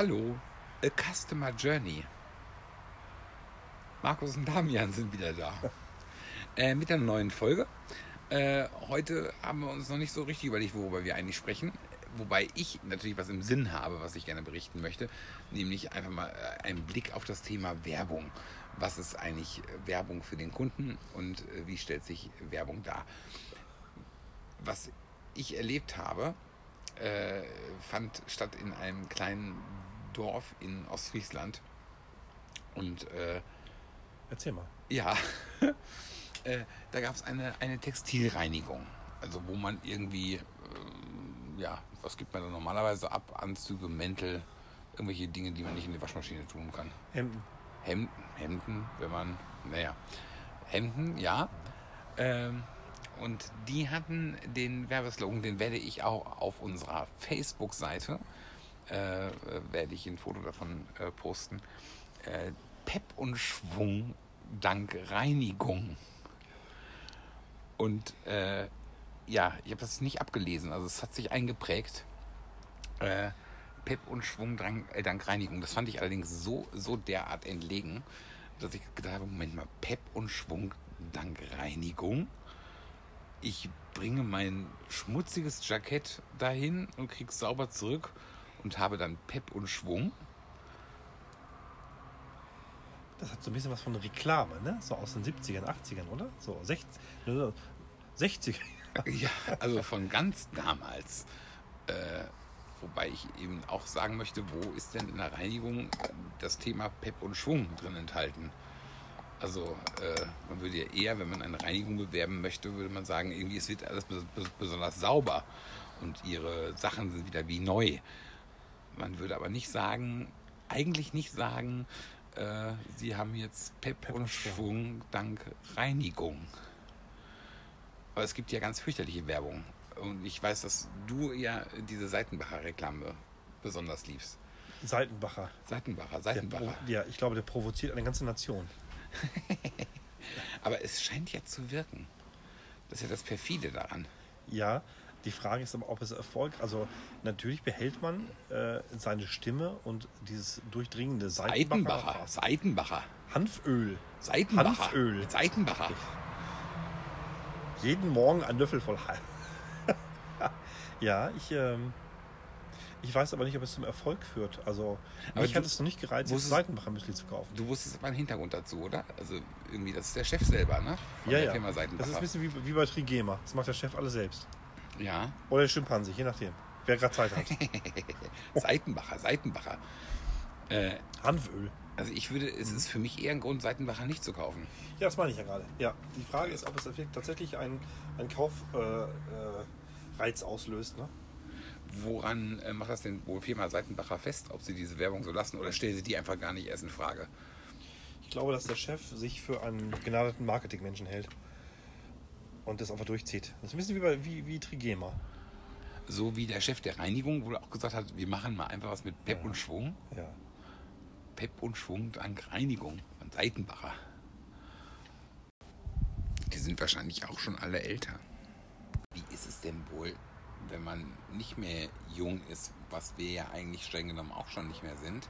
Hallo, A Customer Journey. Markus und Damian sind wieder da. Äh, mit einer neuen Folge. Äh, heute haben wir uns noch nicht so richtig überlegt, worüber wir eigentlich sprechen. Wobei ich natürlich was im Sinn habe, was ich gerne berichten möchte. Nämlich einfach mal äh, einen Blick auf das Thema Werbung. Was ist eigentlich Werbung für den Kunden und äh, wie stellt sich Werbung dar? Was ich erlebt habe, äh, fand statt in einem kleinen Dorf in Ostfriesland. Und äh, Erzähl mal. ja, äh, da gab es eine, eine Textilreinigung. Also wo man irgendwie, ähm, ja, was gibt man da normalerweise ab? Anzüge, Mäntel, irgendwelche Dinge, die man nicht in die Waschmaschine tun kann. Hemden. Hemden, Hemden, wenn man, naja, Hemden, ja. Ähm, und die hatten den Werbeslogan, den werde ich auch auf unserer Facebook-Seite, äh, äh, werde ich ein Foto davon äh, posten. Äh, Pep und Schwung dank Reinigung. Und äh, ja, ich habe das nicht abgelesen, also es hat sich eingeprägt. Äh, Pep und Schwung dank, äh, dank Reinigung. Das fand ich allerdings so, so derart entlegen, dass ich gedacht habe, Moment mal, Pep und Schwung dank Reinigung. Ich bringe mein schmutziges Jackett dahin und krieg's sauber zurück und habe dann Pep und Schwung. Das hat so ein bisschen was von Reklame, ne? So aus den 70ern, 80ern, oder? So 60, ne, 60. Ja, also von ganz damals. Äh, wobei ich eben auch sagen möchte, wo ist denn in der Reinigung das Thema Pep und Schwung drin enthalten? Also äh, man würde ja eher, wenn man eine Reinigung bewerben möchte, würde man sagen, irgendwie es wird alles bes bes besonders sauber und ihre Sachen sind wieder wie neu. Man würde aber nicht sagen, eigentlich nicht sagen, äh, sie haben jetzt Pep, Pep und Schwung. Dank Reinigung. Aber es gibt ja ganz fürchterliche Werbung. Und ich weiß, dass du ja diese Seitenbacher-Reklame besonders liebst. Seitenbacher. Seitenbacher, Seitenbacher. ja, ich glaube, der provoziert eine ganze Nation. Aber es scheint ja zu wirken. Das ist ja das Perfide daran. Ja, die Frage ist aber, ob es Erfolg, also natürlich behält man äh, seine Stimme und dieses durchdringende Seitenbacher, Seitenbacher. Seitenbacher, Hanföl. Seitenbacher. Hanföl. Seitenbacher. Jeden Morgen ein Löffel voll Hanf. ja, ich, ähm, ich weiß aber nicht, ob es zum Erfolg führt. Also, Aber mich hat es noch nicht gereizt, wusstest- Seitenbacher Müsli zu kaufen. Du wusstest aber einen Hintergrund dazu, oder? Also irgendwie, das ist der Chef selber, ne? Von ja, ja. Das ist ein bisschen wie, wie bei Trigema. Das macht der Chef alles selbst. Ja. Oder der Schimpanse, je nachdem. Wer gerade Zeit hat. Seitenbacher, Seitenbacher. Äh, Hanföl. also ich würde, es ist für mich eher ein Grund, Seitenbacher nicht zu kaufen. Ja, das meine ich ja gerade. Ja, die Frage ist, ob es tatsächlich einen, einen Kaufreiz äh, äh, auslöst. Ne? Woran äh, macht das denn wohl Firma Seitenbacher fest, ob sie diese Werbung so lassen oder stellen sie die einfach gar nicht erst in Frage? Ich glaube, dass der Chef sich für einen begnadeten Marketingmenschen hält und das einfach durchzieht. Das ist ein bisschen wie, bei, wie, wie Trigema. So wie der Chef der Reinigung wohl auch gesagt hat, wir machen mal einfach was mit Pep Ja. und Schwung. Ja. Pep und Schwung dank Reinigung von Seitenbacher. Die sind wahrscheinlich auch schon alle älter. Wie ist es denn wohl, wenn man nicht mehr jung ist, was wir ja eigentlich streng genommen auch schon nicht mehr sind?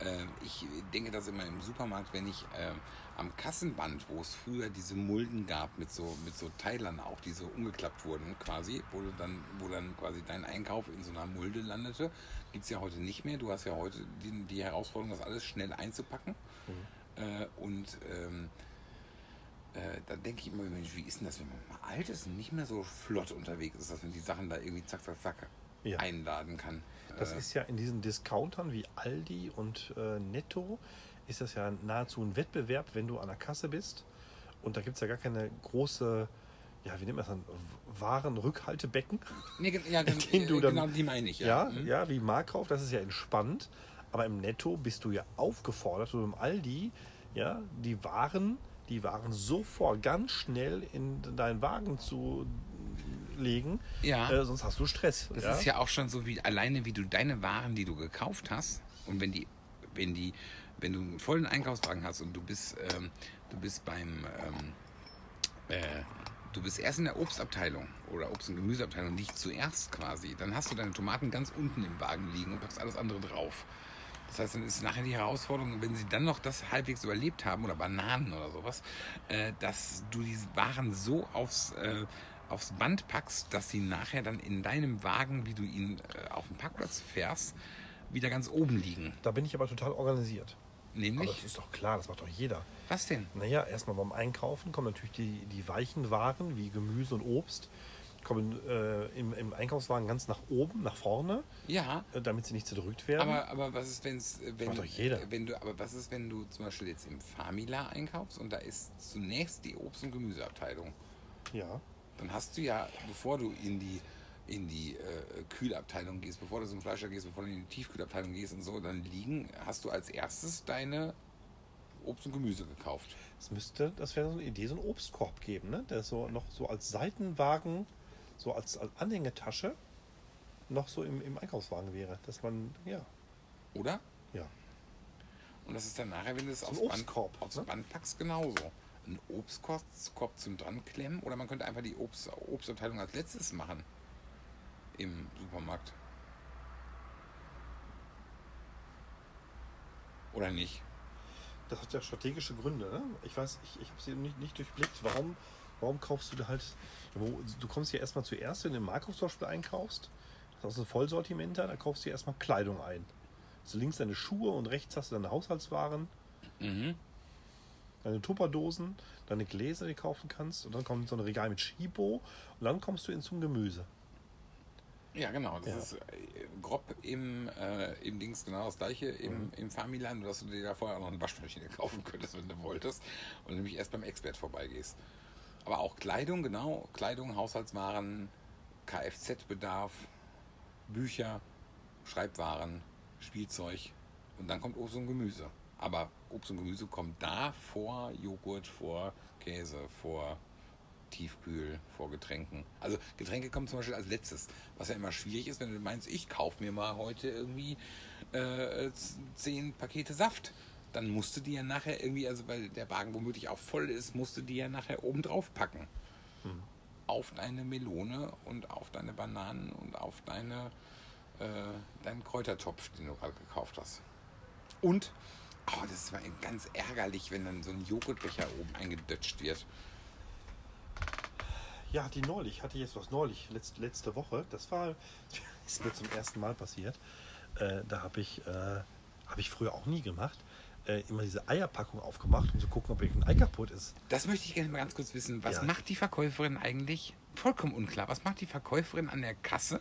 Äh, ich denke das immer im Supermarkt, wenn ich äh, am Kassenband, wo es früher diese Mulden gab mit so, mit so Teilern auch, die so umgeklappt wurden quasi, wo, dann, wo dann quasi dein Einkauf in so einer Mulde landete, gibt es ja heute nicht mehr. Du hast ja heute die, die Herausforderung, das alles schnell einzupacken. Äh, und ähm, äh, dann denke ich immer, Mensch, wie ist denn das, wenn man mal alt ist und nicht mehr so flott unterwegs ist, dass man die Sachen da irgendwie zack, zack, zack Ja. einladen kann. Das ist ja in diesen Discountern wie Aldi und äh, Netto, ist das ja nahezu ein Wettbewerb, wenn du an der Kasse bist. Und da gibt es ja gar keine große, ja, wie nennt man das dann, Warenrückhaltebecken. nee, ja, gen- den du äh, dann- genau die meine ich. Ja, Ja, ja, Mhm. wie Markauf, das ist ja entspannt. Aber im Netto bist du ja aufgefordert, oder im Aldi, ja, die Waren, die Waren sofort ganz schnell in deinen Wagen zu legen. Ja. Äh, sonst hast du Stress. Das ja? ist ja auch schon so wie alleine wie du deine Waren, die du gekauft hast, und wenn die, wenn die, wenn du einen vollen Einkaufswagen hast und du bist, ähm, du bist beim, ähm, äh, du bist erst in der Obstabteilung oder Obst- und Gemüseabteilung, nicht zuerst quasi, dann hast du deine Tomaten ganz unten im Wagen liegen und packst alles andere drauf. Das heißt, dann ist nachher die Herausforderung, wenn sie dann noch das halbwegs überlebt haben oder Bananen oder sowas, äh, dass du die Waren so aufs, äh, aufs Band packst, dass sie nachher dann in deinem Wagen, wie du ihn äh, auf dem Parkplatz fährst, wieder ganz oben liegen. Da bin ich aber total organisiert. Aber Nämlich, das ist doch klar, das macht doch jeder. was denn? Naja, erstmal beim Einkaufen kommen natürlich die, die weichen Waren wie Gemüse und Obst, kommen äh, im, im Einkaufswagen ganz nach oben, nach vorne, Ja, äh, damit sie nicht zerdrückt werden. aber, aber was ist, wenn's, äh, wenn, macht doch jeder. wenn du, aber was ist, wenn du zum Beispiel jetzt im Famila einkaufst und da ist zunächst die Obst- und Gemüseabteilung? ja. Dann hast du ja, bevor du in die, in die äh, Kühlabteilung gehst, bevor du zum Fleischer gehst, bevor du in die Tiefkühlabteilung gehst und so, dann liegen, hast du als erstes deine Obst und Gemüse gekauft. Es müsste, das wäre so eine Idee, so einen Obstkorb geben, ne? der so noch so als Seitenwagen, so als, als Anhängetasche noch so im, im Einkaufswagen wäre. Dass man, ja, Oder? ja. Und das ist dann nachher, wenn du es So aufs, Band, aufs ne? Band packst, genauso. Ein Obstkorb Korb zum Dranklemmen oder man könnte einfach die Obst, Obstabteilung als letztes machen im Supermarkt. Oder nicht? Das hat ja strategische Gründe. Ne? Ich weiß, ich, ich habe sie nicht, nicht durchblickt. Warum, warum kaufst du da halt. Wo, du kommst ja erstmal zuerst, wenn du im Markus zum Beispiel einkaufst. Das ist ein Vollsortimenter, da kaufst du erstmal Kleidung ein. Also links deine Schuhe und rechts hast du deine Haushaltswaren, Mhm. Deine Tupperdosen, deine Gläser, die du kaufen kannst. Und dann kommt so ein Regal mit Schibo und dann kommst du in zum Gemüse. Ja, genau. Das Ja. ist äh, grob im, äh, im Dings genau das gleiche im, Mhm. im Familand, dass du dir da vorher auch noch eine Waschmaschine kaufen könntest, wenn du wolltest. Und nämlich erst beim Expert vorbeigehst. Aber auch Kleidung, genau. Kleidung, Haushaltswaren, Kfz-Bedarf, Bücher, Schreibwaren, Spielzeug. Und dann kommt Obst und Gemüse. Aber Obst und Gemüse kommt da vor Joghurt, vor Käse, vor Tiefkühl, vor Getränken. Also Getränke kommen zum Beispiel als letztes, was ja immer schwierig ist, wenn du meinst, ich kaufe mir mal heute irgendwie äh, zehn Pakete Saft. Dann musst du die ja nachher irgendwie, also weil der Wagen womöglich auch voll ist, musst du die ja nachher oben drauf packen. Auf deine Melone und auf deine Bananen und auf deine, äh, deinen Kräutertopf, den du gerade gekauft hast. Und, oh, das war ganz ärgerlich, wenn dann so ein Joghurtbecher oben eingedutscht wird. Ja, die neulich, hatte ich jetzt was neulich, letzte, letzte Woche. Das war, ist mir zum ersten Mal passiert. Äh, da habe ich, äh, habe ich früher auch nie gemacht, äh, immer diese Eierpackung aufgemacht, um zu gucken, ob irgendein Ei kaputt ist. Das möchte ich gerne mal ganz kurz wissen. Was Ja. macht die Verkäuferin eigentlich? Vollkommen unklar. Was macht die Verkäuferin an der Kasse,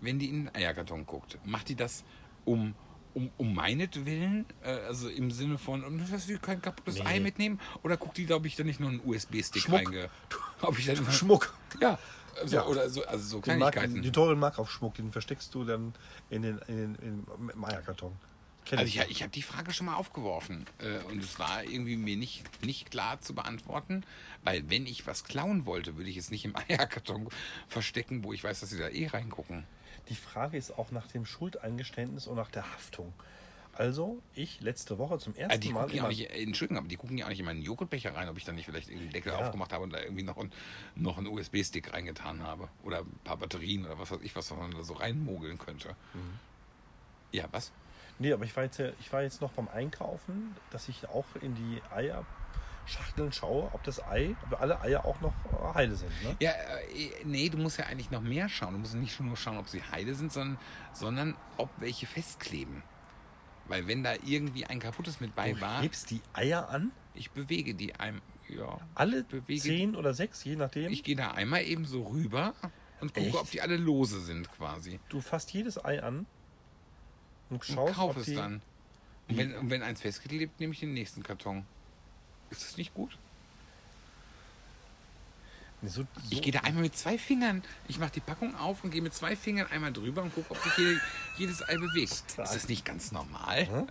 wenn die in den Eierkarton guckt? Macht die das um, um, um meinetwillen? Äh, also im Sinne von, dass wir kein kaputtes Nee. Ei mitnehmen? Oder guckt die, glaube ich, da nicht nur einen USB-Stick Schmuck. reinge... Ob ich dann, Schmuck. Ja, so, Ja. oder so, also so Den Mark, Kleinigkeiten. die teuren Markaufschmuck, den versteckst du dann in den, in den in, im Eierkarton. Kenn Also ich, ich habe die Frage schon mal aufgeworfen äh, und es war irgendwie mir nicht, nicht klar zu beantworten, weil wenn ich was klauen wollte, würde ich es nicht im Eierkarton verstecken, wo ich weiß, dass sie da eh reingucken. Die Frage ist auch nach dem Schuldeingeständnis und nach der Haftung. Also, ich letzte Woche zum ersten Also die Mal. gucken ja auch immer- nicht, äh, Entschuldigung, aber die gucken ja auch nicht in meinen Joghurtbecher rein, ob ich da nicht vielleicht den Deckel Ja. aufgemacht habe und da irgendwie noch, ein, noch einen USB-Stick reingetan habe. Oder ein paar Batterien oder was weiß ich, was man da so reinmogeln könnte. Mhm. Ja, was? Nee, aber ich war, jetzt, ja- ich war jetzt noch beim Einkaufen, dass ich auch in die Eierschachteln schaue, ob das Ei, ob alle Eier auch noch äh, heile sind. Ne? Ja, äh, nee, du musst ja eigentlich noch mehr schauen. Du musst nicht nur schauen, ob sie heile sind, sondern, sondern ob welche festkleben. Weil wenn da irgendwie ein kaputtes mit bei Du war, hebst die Eier an, ich bewege die einem, ja, alle Bewege- zehn oder sechs, je nachdem. ich gehe da einmal eben so rüber und gucke, Echt? ob die alle lose sind quasi. du fasst jedes Ei an und Und schaust, kaufe ob es die, dann. Und wenn, und wenn eins festgeklebt, nehme ich den nächsten Karton. Ist das nicht gut? So, so, Ich gehe da einmal mit zwei Fingern. Ich mache die Packung auf und gehe mit zwei Fingern einmal drüber und gucke, ob sich jede, jedes Ei bewegt. Stark. Ist das nicht ganz normal? Hä?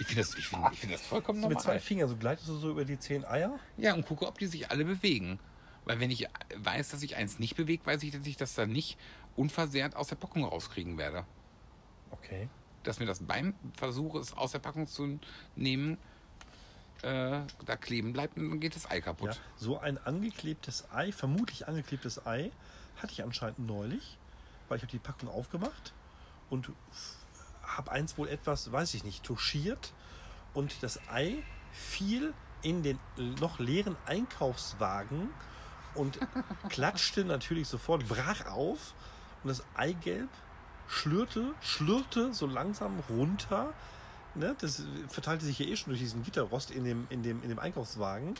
Ich finde das, ich find, ich find das vollkommen so mit zwei normal. Fingern, so gleitest du so über die zehn Eier. Ja, und gucke, ob die sich alle bewegen. Weil wenn ich weiß, dass sich eins nicht bewegt, weiß ich, dass ich das dann nicht unversehrt aus der Packung rauskriegen werde. Okay. Dass mir das beim Versuch, es aus der Packung zu nehmen, äh, da kleben bleibt und dann geht das Ei kaputt. Ja, so ein angeklebtes Ei, vermutlich angeklebtes Ei, hatte ich anscheinend neulich, weil ich habe die Packung aufgemacht und habe eins wohl etwas, weiß ich nicht, touchiert und das Ei fiel in den noch leeren Einkaufswagen und klatschte natürlich sofort, brach auf und das Eigelb schlürte, schlürte so langsam runter. Ne? Das verteilte sich ja eh schon durch diesen Gitterrost in dem, in, dem, in dem Einkaufswagen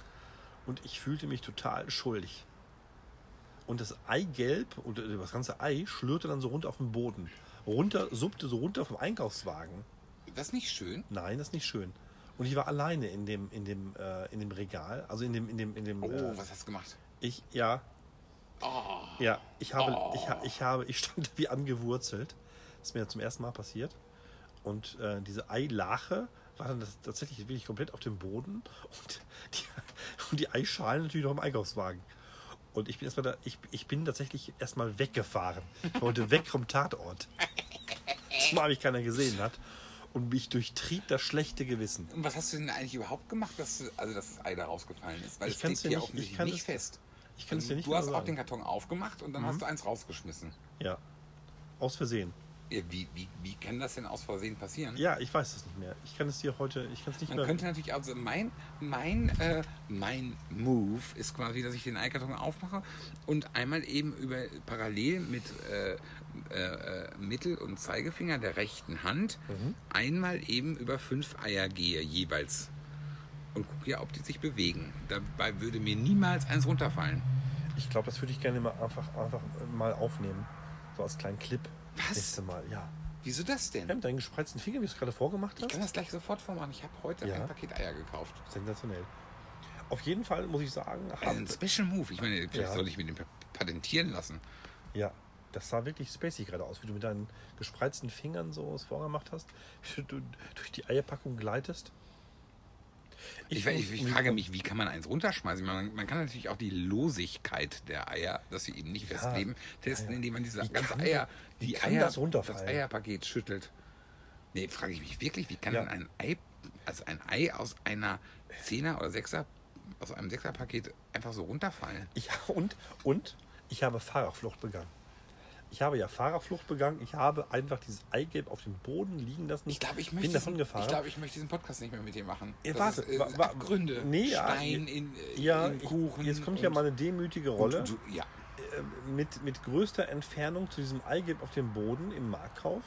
und ich fühlte mich total schuldig. Und das Eigelb und das ganze Ei schlürte dann so runter auf den Boden. Runter, suppte so runter vom Einkaufswagen. Das ist nicht schön. Nein, das ist nicht schön. Und ich war alleine in dem, in dem, äh, in dem Regal, also in dem, in dem, in dem. Oh, äh, was hast du gemacht? ich, ja, Oh, ja, ich habe, Oh. ich, ha- ich habe, ich stand wie angewurzelt. Das ist mir zum ersten Mal passiert. Und äh, diese Eilache war dann tatsächlich wirklich komplett auf dem Boden und die, und die Eischalen natürlich noch im Einkaufswagen. Und ich bin erstmal da, ich, ich bin tatsächlich erstmal weggefahren. Ich wollte weg vom Tatort. Zumal mich keiner gesehen hat. Und mich durchtrieb das schlechte Gewissen. und was hast du denn eigentlich überhaupt gemacht, dass, du- also, dass das Ei da rausgefallen ist? Weil Ich es liegt dir hier nicht- kann nicht es- fest. Ich kann es dir Also, nicht du hast auch sagen. den Karton aufgemacht und dann hast du eins rausgeschmissen. Ja. Aus Versehen. Ja, wie, wie, wie kann das denn aus Versehen passieren? Ja, ich weiß es nicht mehr. Ich kann es dir heute, ich kann es nicht Man mehr. könnte natürlich also mein mein äh, mein Move ist quasi, dass ich den Eikarton aufmache und einmal eben über parallel mit äh, äh, äh, Mittel- und Zeigefinger der rechten Hand Mhm. einmal eben über fünf Eier gehe jeweils und gucke ja, ob die sich bewegen. Dabei würde mir niemals eins runterfallen. Ich glaube, das würde ich gerne mal einfach, einfach mal aufnehmen. So als kleinen Clip. Was? Nächste Mal, ja. Wieso das denn? ja mit deinen gespreizten Fingern, wie du es gerade vorgemacht Ich hast. kann das gleich sofort vormachen. Ich habe heute Ja. ein Paket Eier gekauft. Sensationell. Auf jeden Fall muss ich sagen, Ein Special Move. Ich meine, vielleicht Ja. soll ich mir den patentieren lassen. ja, das sah wirklich spacey gerade aus, wie du mit deinen gespreizten Fingern so es vorgemacht hast, wie du durch die Eierpackung gleitest. Ich, ich, ich frage mich, wie kann man eins runterschmeißen? Man, man kann natürlich auch die Losigkeit der Eier, dass sie eben nicht Ja. festleben, testen, Ja, ja. indem man diese ganze Eier, die Eier, das runterfallen? Eierpaket schüttelt. Nee, frage ich mich wirklich, wie kann Ja. denn ein Ei, also ein Ei aus einer Zehner oder Sechser, aus einem Sechserpaket einfach so runterfallen? Ich, und, und ich habe Fahrerflucht begangen. Ich habe ja Fahrerflucht begangen. Ich habe einfach dieses Eigelb auf dem Boden liegen lassen. Ich glaube, ich bin möchte, davon diesen, gefahren. ich, glaube, ich möchte diesen Podcast nicht mehr mit dir machen. Ja, warte, ist, äh, Abgründe, nee, ja, Stein in, äh, ja, in Kuchen. jetzt kommt und- ja mal eine demütige Rolle. und Du, ja, äh, mit, mit größter Entfernung zu diesem Eigelb auf dem Boden im Marktkauf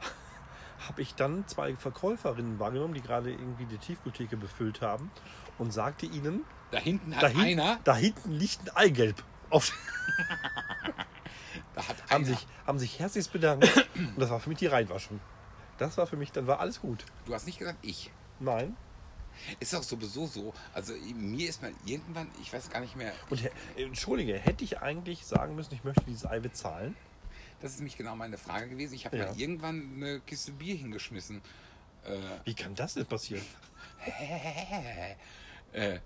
habe ich dann zwei Verkäuferinnen wahrgenommen, die gerade irgendwie die Tiefkühltheke befüllt haben und sagte ihnen, da hinten hat da, hin, einer, da hinten liegt ein Eigelb. Auf, haben, einer, sich, haben sich herzlichst bedankt und das war für mich die Reinwaschung. Das war für mich, dann war alles gut. du hast nicht gesagt ich. Nein. Ist auch sowieso so. Also mir ist mal irgendwann, ich weiß gar nicht mehr, Und äh, entschuldige, hätte ich eigentlich sagen müssen, ich möchte dieses Ei bezahlen? das ist nämlich genau meine Frage gewesen. Ich habe Ja. mal irgendwann eine Kiste Bier hingeschmissen. Wie kann das denn passieren? Äh,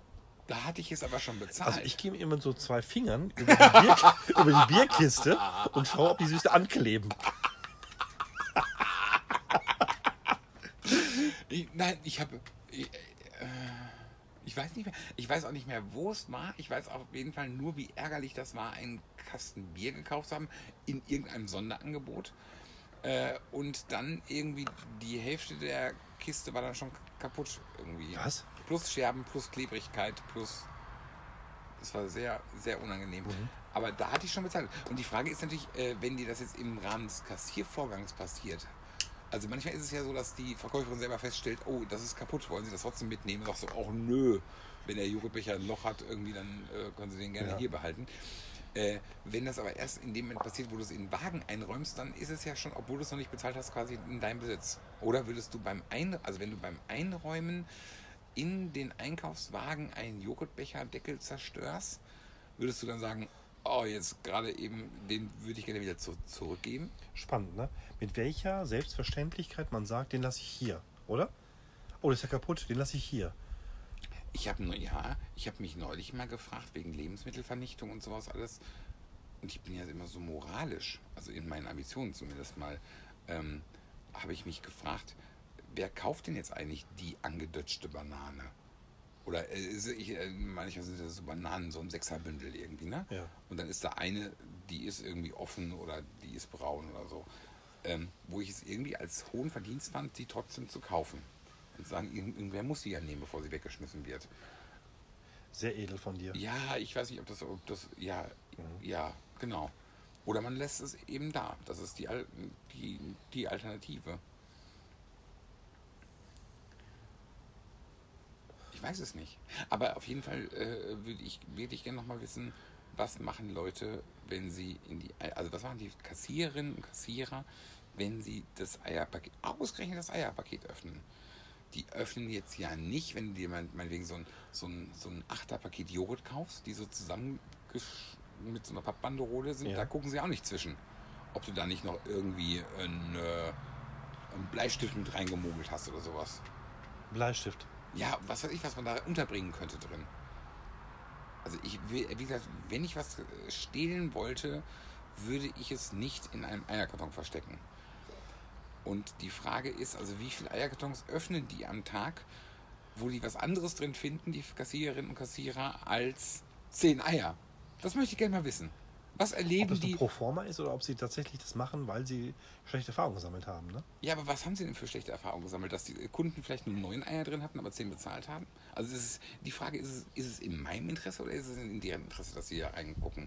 da hatte ich es aber schon bezahlt. Also ich gehe immer mit so zwei Fingern über die, Bier, über die Bierkiste und schaue, ob die Süße ankleben. Ich, nein, ich habe. Ich, äh, ich weiß nicht mehr. Ich weiß auch nicht mehr, wo es war. Ich weiß auf jeden Fall nur, wie ärgerlich das war, einen Kasten Bier gekauft zu haben in irgendeinem Sonderangebot. Äh, und dann irgendwie die Hälfte der Kiste war dann schon kaputt irgendwie. Was? Plus Scherben, plus Klebrigkeit, plus. Das war sehr, sehr unangenehm. Aber da hatte ich schon bezahlt. Und die Frage ist natürlich, äh, wenn dir das jetzt im Rahmen des Kassiervorgangs passiert. Also manchmal ist es ja so, dass die Verkäuferin selber feststellt, oh, das ist kaputt, wollen Sie das trotzdem mitnehmen? Sagst du, oh nö, wenn der Joghurtbecher ein Loch hat, irgendwie, dann äh, können Sie den gerne Ja. hier behalten. Äh, wenn das aber erst in dem Moment passiert, wo du es in den Wagen einräumst, dann ist es ja schon, obwohl du es noch nicht bezahlt hast, quasi in deinem Besitz. Oder würdest du beim Ein also wenn du beim Einräumen in den Einkaufswagen einen Joghurtbecherdeckel zerstörst, würdest du dann sagen, oh, jetzt gerade eben, den würde ich gerne wieder zu, zurückgeben? Spannend, ne? Mit welcher Selbstverständlichkeit man sagt, den lasse ich hier, oder? Oh, das ist ja kaputt, den lasse ich hier. Ich habe nur, ja, ich habe mich neulich mal gefragt, wegen Lebensmittelvernichtung und sowas alles. Und ich bin ja immer so moralisch, also in meinen Ambitionen zumindest mal, ähm, habe ich mich gefragt, wer kauft denn jetzt eigentlich die angedötschte Banane? Oder äh, ich, äh, manchmal sind das so Bananen, so ein Sechserbündel irgendwie, ne? Ja. Und dann ist da eine, die ist irgendwie offen oder die ist braun oder so. ähm, wo ich es irgendwie als hohen Verdienst fand, sie trotzdem zu kaufen. Und sagen, irgend- irgendwer muss sie ja nehmen, bevor sie weggeschmissen wird. Sehr edel von dir. Ja, ich weiß nicht, ob das, ob das, ja, ja, genau. Oder man lässt es eben da. Das ist die, die, die Alternative. Weiß es nicht. Aber auf jeden Fall äh, würde ich, würde ich gerne nochmal wissen, was machen Leute, wenn sie in die, also was machen die Kassiererinnen und Kassierer, wenn sie das Eierpaket, ausgerechnet das Eierpaket öffnen? Die öffnen jetzt ja nicht, wenn du dir meinetwegen so ein, so ein, so ein Achterpaket Joghurt kaufst, die so zusammen mit so einer Pappbanderole sind, Ja. da gucken sie auch nicht zwischen. Ob du da nicht noch irgendwie einen, äh, einen Bleistift mit reingemogelt hast oder sowas. Bleistift. Ja, was weiß ich, was man da unterbringen könnte drin. Also ich will, wie gesagt, wenn ich was äh, stehlen wollte, würde ich es nicht in einem Eierkarton verstecken. Und die Frage ist, also wie viele Eierkartons öffnen die am Tag, wo die was anderes drin finden, die Kassiererinnen und Kassierer, als zehn Eier? Das möchte ich gerne mal wissen. Was Ob erleben es die? nur pro forma ist oder ob sie tatsächlich das machen, weil sie schlechte Erfahrungen gesammelt haben. Ne? Ja, aber was haben Sie denn für schlechte Erfahrungen gesammelt, dass die Kunden vielleicht nur neun Eier drin hatten, aber zehn bezahlt haben? Also es, die Frage ist, es, ist es in meinem Interesse oder ist es in deren Interesse, dass sie da reingucken?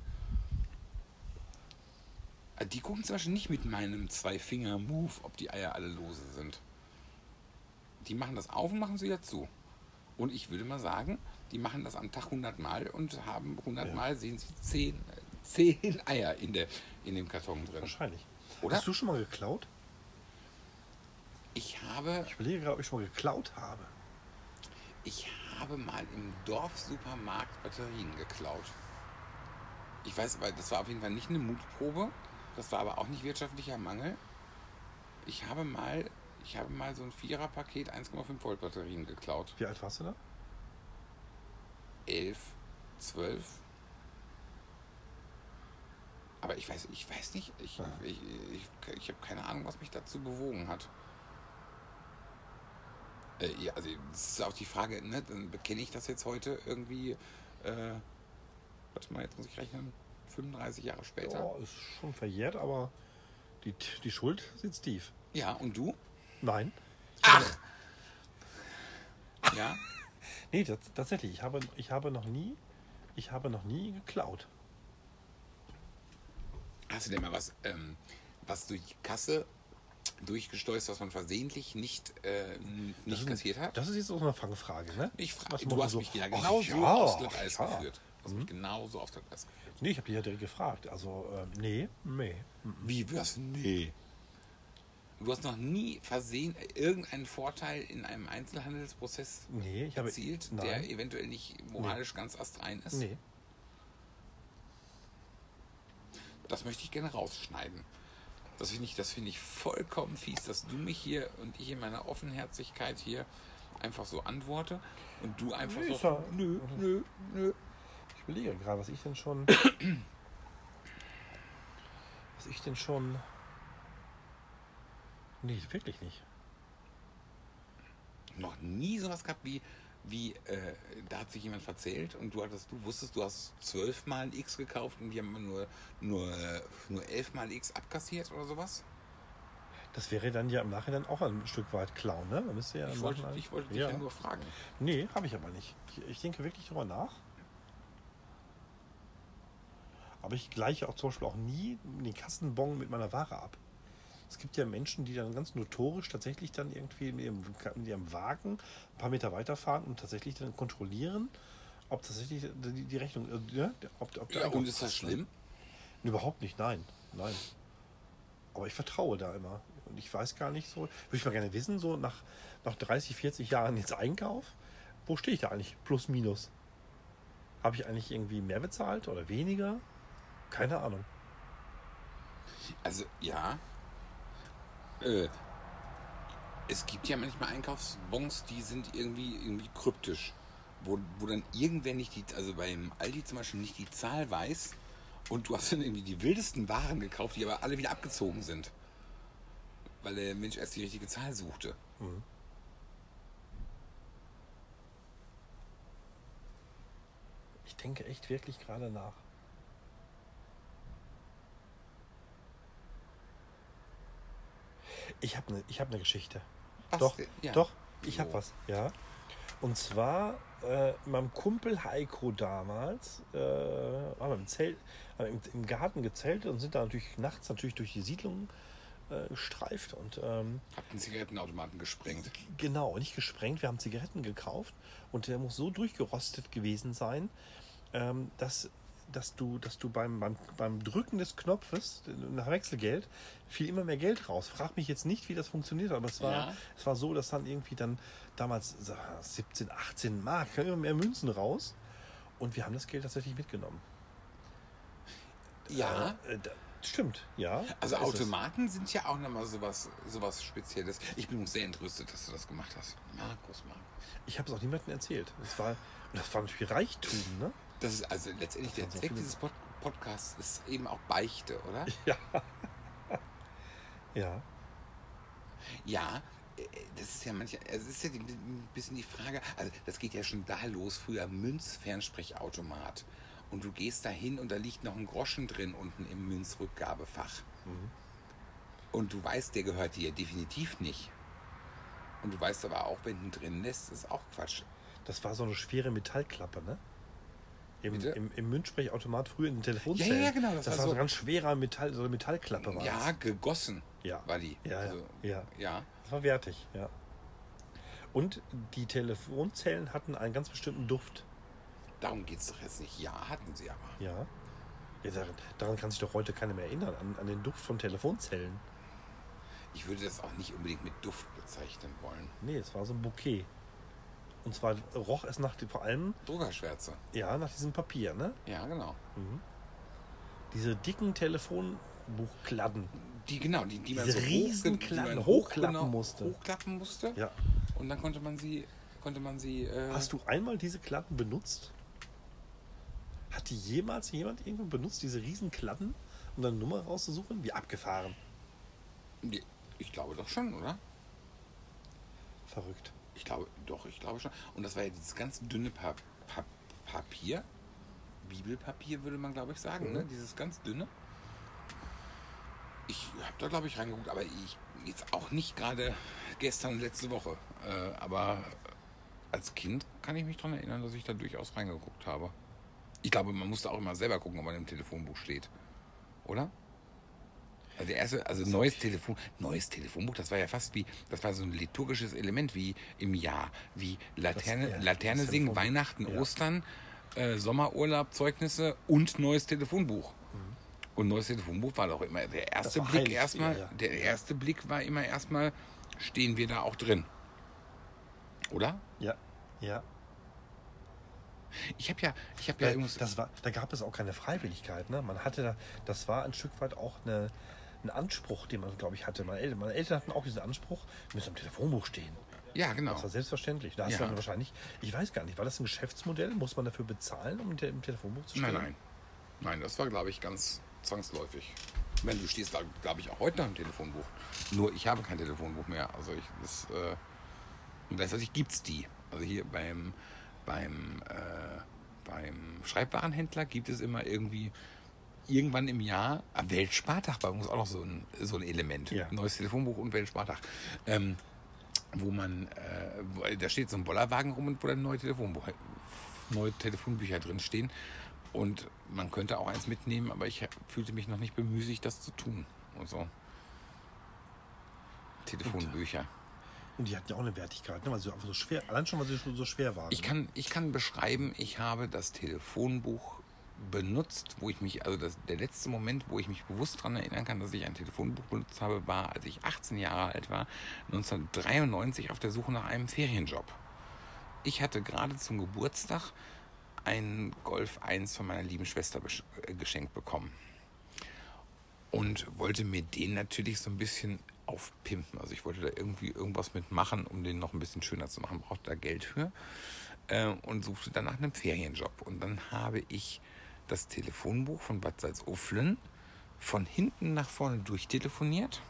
Äh, Die gucken zum Beispiel nicht mit meinem Zwei-Finger-Move, ob die Eier alle lose sind. Die machen das auf und machen sie wieder zu. Und ich würde mal sagen, die machen das am Tag 100 Mal und haben 100 Ja. Mal, sehen sie 10, 10 Eier in, der, in dem Karton drin. Wahrscheinlich. Oder? Hast du schon mal geklaut? Ich habe Ich überlege gerade, ob ich schon mal geklaut habe. Ich habe mal im Dorfsupermarkt Batterien geklaut. Ich weiß, aber das war auf jeden Fall nicht eine Mutprobe. Das war aber auch nicht wirtschaftlicher Mangel. Ich habe mal, ich habe mal so ein Vierer-Paket 1,5 Volt Batterien geklaut. Wie alt warst du da? 11, 12. Aber ich weiß, ich weiß nicht, ich, Ja. ich, ich, ich habe keine Ahnung, was mich dazu bewogen hat. Äh, ja, also das ist auch die Frage, ne, dann bekenne ich das jetzt heute irgendwie, äh, warte mal, jetzt muss ich rechnen, 35 Jahre später. Ja, ist schon verjährt, aber die, die Schuld sitzt tief. Ja, und du? Nein. Ach! Ja? Nee, das, tatsächlich. Ich habe, ich habe noch nie, ich habe noch nie geklaut. Hast du denn mal was, ähm, was durch die Kasse durchgesteuert, was man versehentlich nicht, äh, nicht ist- kassiert hat? Das ist jetzt auch eine Fangfrage, ne? Ich frage, man du hast so- mich ja Ach genau so ja, aufs Glatteis ja. geführt. Du hast mich genau so aufs Glatteis geführt. Nee, ich habe dich ja direkt gefragt. Also, ähm, nee, nee. Wie, was? Nee. Du hast noch nie versehen irgendeinen Vorteil in einem Einzelhandelsprozess Nee, erzielt, nein. der eventuell nicht moralisch ganz astrein ist? Nee. Das möchte ich gerne rausschneiden. Das finde ich, das finde ich vollkommen fies, dass du mich hier und ich in meiner Offenherzigkeit hier einfach so antworte und du einfach ist so. Nö, nö, nö. Ich überlege gerade, was ich denn schon. was ich denn schon. Nee, wirklich nicht. noch nie sowas gehabt wie, wie äh, da hat sich jemand verzählt und du hattest, du wusstest, du hast zwölfmal ein X gekauft und die haben nur, nur, nur elfmal X abkassiert oder sowas? Das wäre dann ja im Nachhinein auch ein Stück weit Clown, ne? Da müsste ja Ich wollte, Nachhinein- ich wollte dich ja. ja nur fragen. Nee, habe ich aber nicht. Ich, ich denke wirklich darüber nach. Aber ich gleiche auch zum Beispiel auch nie den Kassenbon mit meiner Ware ab. Es gibt ja Menschen, die dann ganz notorisch tatsächlich dann irgendwie mit ihrem, mit ihrem Wagen ein paar Meter weiterfahren und tatsächlich dann kontrollieren, ob tatsächlich die, die Rechnung, äh, ne? ob, ob der Ja, und ist das passt. schlimm? Überhaupt nicht, nein. Nein. Aber ich vertraue da immer. Und ich weiß gar nicht so. Würde ich mal gerne wissen, so nach, nach 30, 40 Jahren jetzt Einkauf, wo stehe ich da eigentlich? Plus, minus. Habe ich eigentlich irgendwie mehr bezahlt oder weniger? Keine Ahnung. Also, ja. Äh, es gibt ja manchmal Einkaufsbons, die sind irgendwie, irgendwie kryptisch. Wo, wo dann irgendwer nicht die, also beim Aldi zum Beispiel nicht die Zahl weiß und du hast dann irgendwie die wildesten Waren gekauft, die aber alle wieder abgezogen sind. Weil der Mensch erst die richtige Zahl suchte. Ich denke echt wirklich gerade nach. Ich habe eine hab ne Geschichte. Was doch? Ja. doch, ich habe So. was, ja. Und zwar äh, meinem Kumpel Heiko damals, äh, haben wir im, Zelt, haben wir im, im Garten gezeltet und sind da natürlich nachts natürlich durch die Siedlung äh, gestreift und ähm, Habt einen Zigarettenautomaten gesprengt. Genau, nicht gesprengt. Wir haben Zigaretten gekauft und der muss so durchgerostet gewesen sein, ähm, dass, dass du, dass du beim, beim, beim Drücken des Knopfes nach Wechselgeld fiel immer mehr Geld raus. Frag mich jetzt nicht, wie das funktioniert, aber es war, Ja. es war so, dass dann irgendwie dann damals sag mal, 17, 18 Mark, immer mehr Münzen raus und wir haben das Geld tatsächlich mitgenommen. Ja. Äh, da, stimmt, ja. Also es. Automaten sind ja auch nochmal sowas, sowas Spezielles. Ich bin sehr entrüstet, dass du das gemacht hast. Markus, Markus. Ich habe es auch niemandem erzählt. Das war, das war natürlich Reichtum, ne? Das ist also letztendlich der Zweck dieses Pod Podcasts ist eben auch Beichte, oder? Ja. ja. Ja, äh, das ist ja manchmal, also es ist ja ein bisschen die Frage, also das geht ja schon da los, früher Münzfernsprechautomat. Und du gehst da hin und da liegt noch ein Groschen drin unten im Münzrückgabefach. Und du weißt, der gehört dir definitiv nicht. Und du weißt aber auch, wenn du drin lässt, ist auch Quatsch. Das war so eine schwere Metallklappe, ne? Im, Bitte? im, im Münzsprechautomat früher in den Telefonzellen. Ja, ja, genau, das Das, war so so- ganz schwerer Metall, so eine Metallklappe war Ja, das. gegossen Ja. war die. Ja, ja, Also, ja. ja. Das war wertig, ja. Und die Telefonzellen hatten einen ganz bestimmten Duft. Darum geht es doch jetzt nicht. Ja, hatten sie aber. Ja. ja daran, daran kann sich doch heute keiner mehr erinnern, an, an den Duft von Telefonzellen. Ich würde das auch nicht unbedingt mit Duft bezeichnen wollen. Nee, es war so ein Bouquet. Und zwar roch es nach, vor allem, Druckerschwärze. ja, nach diesem Papier, ne? Ja, genau. Diese dicken Telefonbuchkladden. Die, genau, die, die man Diese so riesen Klappen man hochklappen genau, musste. Hochklappen musste. Ja. Und dann konnte man sie, konnte man sie. Äh, Hast du einmal diese Kladden benutzt? Hat die jemals jemand irgendwo benutzt, diese riesen Kladden, um eine Nummer rauszusuchen? Wie abgefahren. Ich glaube doch schon, oder? Verrückt. Ich glaube, doch, ich glaube schon. Und das war ja dieses ganz dünne pa pa Papier. Bibelpapier würde man, glaube ich, sagen. Mhm. Ne? Dieses ganz dünne. Ich habe da, glaube ich, reingeguckt, aber ich jetzt auch nicht gerade gestern letzte Woche. Äh, aber als Kind kann ich mich daran erinnern, dass ich da durchaus reingeguckt habe. Ich glaube, man musste auch immer selber gucken, ob man im Telefonbuch steht. Oder? Also der erste, also neues Telefon, neues Telefonbuch, das war ja fast wie, das war so ein liturgisches Element wie im Jahr, wie Laterne, Das- ja, Laterne singen, Telefonbuch. Weihnachten, Ja. Ostern, äh, Sommerurlaub, Zeugnisse und neues Telefonbuch. Und neues Telefonbuch war doch immer der erste Blick heilig, erstmal, ja, ja. der erste Blick war immer erstmal, stehen wir da auch drin? Oder? Ja, ja. Ich habe ja, ich habe ja Äh, irgendwas, das war, da gab es auch keine Freiwilligkeit. Ne? Man hatte da, das war ein Stück weit auch eine, ein Anspruch, den man, glaube ich, hatte. Meine Eltern, meine Eltern hatten auch diesen Anspruch, wir müssen am Telefonbuch stehen. ja genau. Das war selbstverständlich. Da hast Ja. du dann wahrscheinlich, ich weiß gar nicht, war das ein Geschäftsmodell? Muss man dafür bezahlen, um im Te- im Telefonbuch zu stehen? Nein, nein. Nein, das war, glaube ich, ganz zwangsläufig. Meine, du stehst da, glaube ich, auch heute noch im Telefonbuch. Nur ich habe kein Telefonbuch mehr. Also ich, das, äh, und gleichzeitig gibt es die. Also hier beim, beim, äh, beim Schreibwarenhändler gibt es immer irgendwie irgendwann im Jahr, am Weltspartag bei uns auch noch so ein, so ein Element. Ja. Neues Telefonbuch und Weltspartag. Ähm, wo man, äh, da steht so ein Bollerwagen rum und wo dann neue, Telefonbuch, neue Telefonbücher drin stehen. Und man könnte auch eins mitnehmen, aber ich fühlte mich noch nicht bemüßigt, das zu tun. Und so. Telefonbücher. Und die hatten ja auch eine Wertigkeit, ne? weil sie einfach so schwer, allein schon, weil sie schon so schwer waren. Ich kann, ich kann beschreiben, ich habe das Telefonbuch benutzt, wo ich mich, also das, der letzte Moment, wo ich mich bewusst daran erinnern kann, dass ich ein Telefonbuch benutzt habe, war, als ich 18 Jahre alt war, 1993 auf der Suche nach einem Ferienjob. Ich hatte gerade zum Geburtstag einen Golf 1 von meiner lieben Schwester äh, geschenkt bekommen. Und wollte mir den natürlich so ein bisschen aufpimpen. Also ich wollte da irgendwie irgendwas mitmachen, um den noch ein bisschen schöner zu machen. Brauchte da Geld für. Äh, und suchte dann nach einem Ferienjob. Und dann habe ich das Telefonbuch von Bad Salzuflen von hinten nach vorne durchtelefoniert.